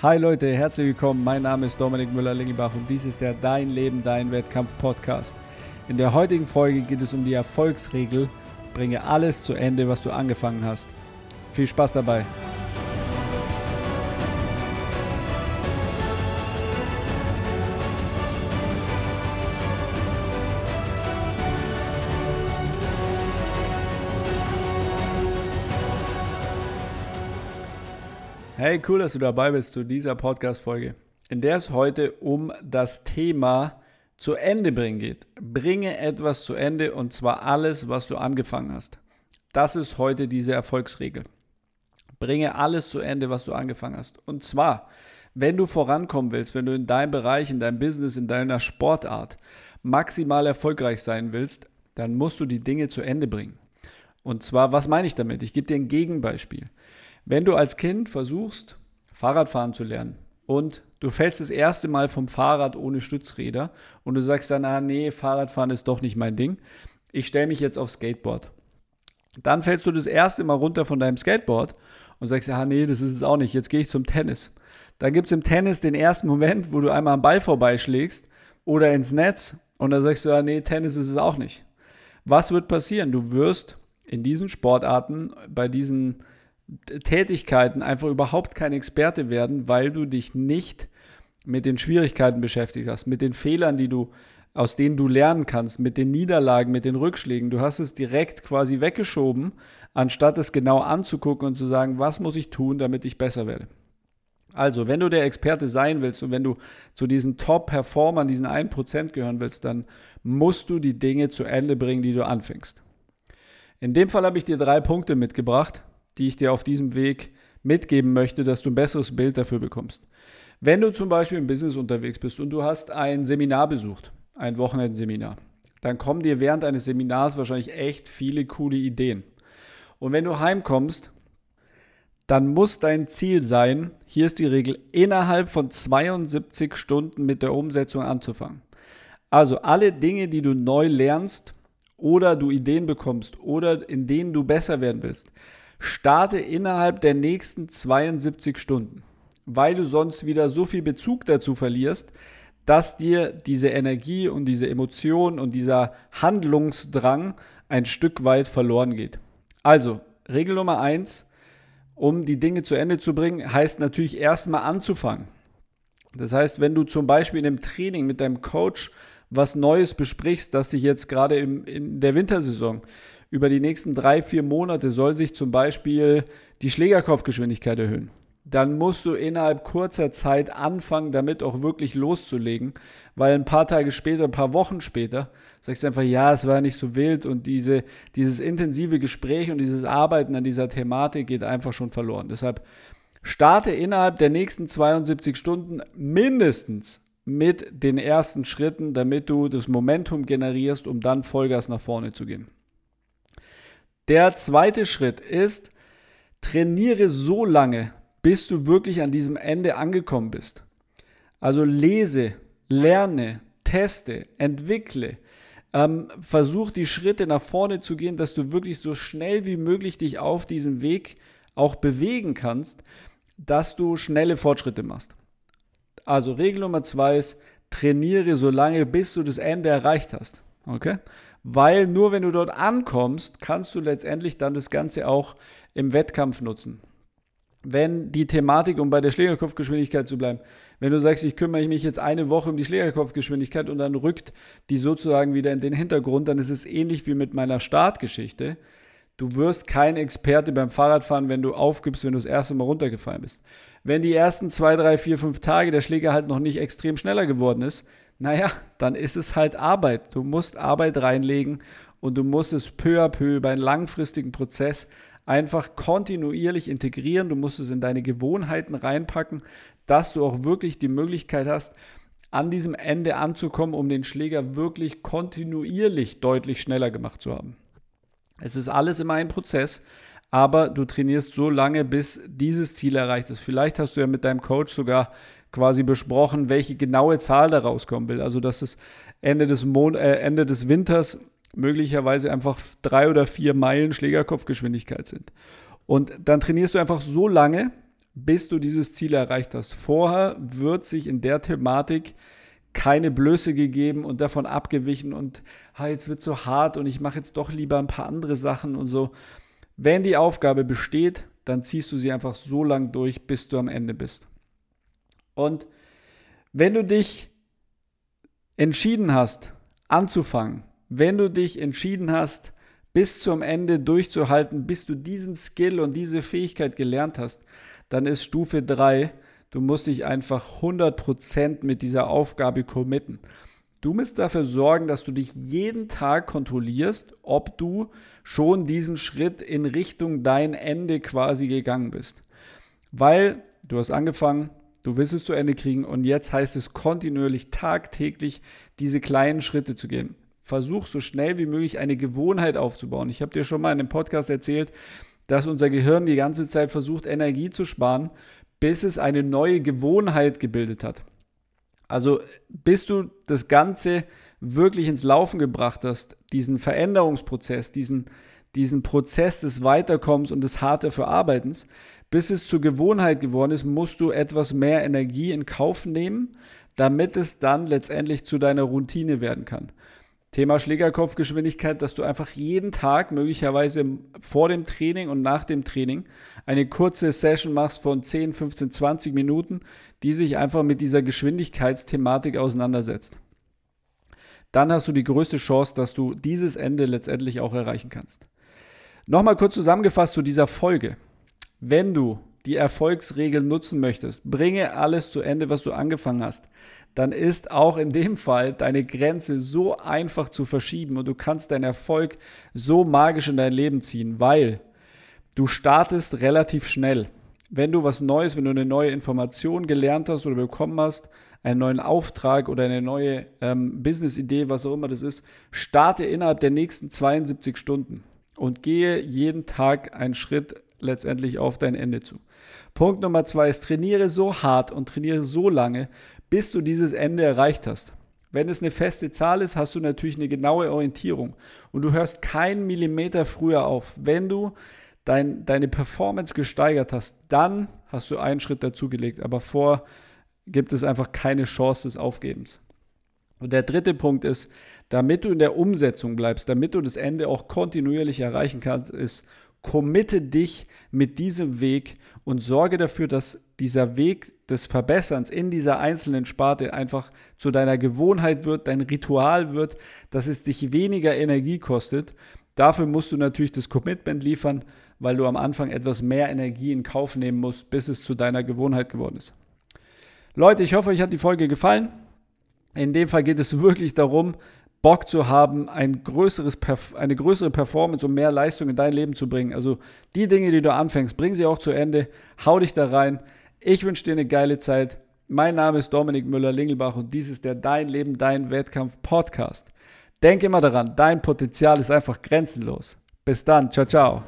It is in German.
Hi Leute, herzlich willkommen. Mein Name ist Dominik Müller-Lingelbach und dies ist der Dein Leben, Dein Wettkampf Podcast. In der heutigen Folge geht es um die Erfolgsregel. Bringe alles zu Ende, was du angefangen hast. Viel Spaß dabei. Hey, cool, dass du dabei bist zu dieser Podcast-Folge, in der es heute um das Thema zu Ende bringen geht. Bringe etwas zu Ende und zwar alles, was du angefangen hast. Das ist heute diese Erfolgsregel. Bringe alles zu Ende, was du angefangen hast. Und zwar, wenn du vorankommen willst, wenn du in deinem Bereich, in deinem Business, in deiner Sportart maximal erfolgreich sein willst, dann musst du die Dinge zu Ende bringen. Und zwar, was meine ich damit? Ich gebe dir ein Gegenbeispiel. Wenn du als Kind versuchst, Fahrradfahren zu lernen und du fällst das erste Mal vom Fahrrad ohne Stützräder und du sagst dann, ah nee, Fahrradfahren ist doch nicht mein Ding, ich stelle mich jetzt auf Skateboard. Dann fällst du das erste Mal runter von deinem Skateboard und sagst, ah nee, das ist es auch nicht, jetzt gehe ich zum Tennis. Dann gibt es im Tennis den ersten Moment, wo du einmal am Ball vorbeischlägst oder ins Netz und dann sagst du, ah nee, Tennis ist es auch nicht. Was wird passieren? Du wirst in diesen Sportarten, bei diesen Tätigkeiten einfach überhaupt kein Experte werden, weil du dich nicht mit den Schwierigkeiten beschäftigt hast, mit den Fehlern, die du aus denen du lernen kannst, mit den Niederlagen, mit den Rückschlägen. Du hast es direkt quasi weggeschoben, anstatt es genau anzugucken und zu sagen, was muss ich tun, damit ich besser werde. Also, wenn du der Experte sein willst und wenn du zu diesen Top-Performern, diesen 1% gehören willst, dann musst du die Dinge zu Ende bringen, die du anfängst. In dem Fall habe ich dir drei Punkte mitgebracht, die ich dir auf diesem Weg mitgeben möchte, dass du ein besseres Bild dafür bekommst. Wenn du zum Beispiel im Business unterwegs bist und du hast ein Seminar besucht, ein Wochenendseminar, dann kommen dir während eines Seminars wahrscheinlich echt viele coole Ideen. Und wenn du heimkommst, dann muss dein Ziel sein, hier ist die Regel, innerhalb von 72 Stunden mit der Umsetzung anzufangen. Also alle Dinge, die du neu lernst oder du Ideen bekommst oder in denen du besser werden willst, Starte innerhalb der nächsten 72 Stunden, weil du sonst wieder so viel Bezug dazu verlierst, dass dir diese Energie und diese Emotion und dieser Handlungsdrang ein Stück weit verloren geht. Also, Regel Nummer eins, um die Dinge zu Ende zu bringen, heißt natürlich erstmal anzufangen. Das heißt, wenn du zum Beispiel in einem Training mit deinem Coach was Neues besprichst, das dich jetzt gerade in der Wintersaison über die nächsten drei, vier Monate soll sich zum Beispiel die Schlägerkopfgeschwindigkeit erhöhen. Dann musst du innerhalb kurzer Zeit anfangen, damit auch wirklich loszulegen, weil ein paar Tage später, ein paar Wochen später, sagst du einfach, ja, es war nicht so wild und diese, dieses intensive Gespräch und dieses Arbeiten an dieser Thematik geht einfach schon verloren. Deshalb starte innerhalb der nächsten 72 Stunden mindestens mit den ersten Schritten, damit du das Momentum generierst, um dann Vollgas nach vorne zu gehen. Der zweite Schritt ist, trainiere so lange, bis du wirklich an diesem Ende angekommen bist. Also lese, lerne, teste, entwickle. Ähm, versuch die Schritte nach vorne zu gehen, dass du wirklich so schnell wie möglich dich auf diesem Weg auch bewegen kannst, dass du schnelle Fortschritte machst. Also Regel Nummer zwei ist, trainiere so lange, bis du das Ende erreicht hast. Okay? Weil nur wenn du dort ankommst, kannst du letztendlich dann das Ganze auch im Wettkampf nutzen. Wenn die Thematik, um bei der Schlägerkopfgeschwindigkeit zu bleiben, wenn du sagst, ich kümmere mich jetzt eine Woche um die Schlägerkopfgeschwindigkeit und dann rückt die sozusagen wieder in den Hintergrund, dann ist es ähnlich wie mit meiner Startgeschichte. Du wirst kein Experte beim Fahrradfahren, wenn du aufgibst, wenn du das erste Mal runtergefallen bist. Wenn die ersten zwei, drei, vier, fünf Tage der Schläger halt noch nicht extrem schneller geworden ist, naja, dann ist es halt Arbeit. Du musst Arbeit reinlegen und du musst es peu à peu über einen langfristigen Prozess einfach kontinuierlich integrieren. Du musst es in deine Gewohnheiten reinpacken, dass du auch wirklich die Möglichkeit hast, an diesem Ende anzukommen, um den Schläger wirklich kontinuierlich deutlich schneller gemacht zu haben. Es ist alles immer ein Prozess, aber du trainierst so lange, bis dieses Ziel erreicht ist. Vielleicht hast du ja mit deinem Coach sogar quasi besprochen, welche genaue Zahl da rauskommen will. Also dass es Ende des, Mon äh, Ende des Winters möglicherweise einfach drei oder vier Meilen Schlägerkopfgeschwindigkeit sind. Und dann trainierst du einfach so lange, bis du dieses Ziel erreicht hast. Vorher wird sich in der Thematik keine Blöße gegeben und davon abgewichen und ah, jetzt wird so hart und ich mache jetzt doch lieber ein paar andere Sachen und so. Wenn die Aufgabe besteht, dann ziehst du sie einfach so lang durch, bis du am Ende bist. Und wenn du dich entschieden hast, anzufangen, wenn du dich entschieden hast, bis zum Ende durchzuhalten, bis du diesen Skill und diese Fähigkeit gelernt hast, dann ist Stufe 3, du musst dich einfach 100% mit dieser Aufgabe committen. Du musst dafür sorgen, dass du dich jeden Tag kontrollierst, ob du schon diesen Schritt in Richtung dein Ende quasi gegangen bist. Weil du hast angefangen, du willst es zu Ende kriegen und jetzt heißt es kontinuierlich, tagtäglich diese kleinen Schritte zu gehen. Versuch so schnell wie möglich eine Gewohnheit aufzubauen. Ich habe dir schon mal in einem Podcast erzählt, dass unser Gehirn die ganze Zeit versucht, Energie zu sparen, bis es eine neue Gewohnheit gebildet hat. Also bis du das Ganze wirklich ins Laufen gebracht hast, diesen Veränderungsprozess, diesen, diesen Prozess des Weiterkommens und des harte Verarbeitens, bis es zur Gewohnheit geworden ist, musst du etwas mehr Energie in Kauf nehmen, damit es dann letztendlich zu deiner Routine werden kann. Thema Schlägerkopfgeschwindigkeit, dass du einfach jeden Tag, möglicherweise vor dem Training und nach dem Training, eine kurze Session machst von 10, 15, 20 Minuten, die sich einfach mit dieser Geschwindigkeitsthematik auseinandersetzt. Dann hast du die größte Chance, dass du dieses Ende letztendlich auch erreichen kannst. Nochmal kurz zusammengefasst zu dieser Folge. Wenn du die Erfolgsregeln nutzen möchtest, bringe alles zu Ende, was du angefangen hast dann ist auch in dem Fall deine Grenze so einfach zu verschieben und du kannst deinen Erfolg so magisch in dein Leben ziehen, weil du startest relativ schnell. Wenn du was Neues, wenn du eine neue Information gelernt hast oder bekommen hast, einen neuen Auftrag oder eine neue ähm, Business-Idee, was auch immer das ist, starte innerhalb der nächsten 72 Stunden und gehe jeden Tag einen Schritt letztendlich auf dein Ende zu. Punkt Nummer zwei ist, trainiere so hart und trainiere so lange, bis du dieses Ende erreicht hast. Wenn es eine feste Zahl ist, hast du natürlich eine genaue Orientierung und du hörst keinen Millimeter früher auf. Wenn du dein, deine Performance gesteigert hast, dann hast du einen Schritt dazugelegt, aber vor gibt es einfach keine Chance des Aufgebens. Und der dritte Punkt ist, damit du in der Umsetzung bleibst, damit du das Ende auch kontinuierlich erreichen kannst, ist committe dich mit diesem Weg und sorge dafür, dass dieser Weg des Verbesserns in dieser einzelnen Sparte einfach zu deiner Gewohnheit wird, dein Ritual wird, dass es dich weniger Energie kostet. Dafür musst du natürlich das Commitment liefern, weil du am Anfang etwas mehr Energie in Kauf nehmen musst, bis es zu deiner Gewohnheit geworden ist. Leute, ich hoffe, euch hat die Folge gefallen. In dem Fall geht es wirklich darum, Bock zu haben, ein größeres, eine größere Performance und mehr Leistung in dein Leben zu bringen. Also die Dinge, die du anfängst, bring sie auch zu Ende, hau dich da rein. Ich wünsche dir eine geile Zeit. Mein Name ist Dominik Müller-Lingelbach und dies ist der Dein Leben, Dein Wettkampf Podcast. Denk immer daran, dein Potenzial ist einfach grenzenlos. Bis dann, ciao, ciao.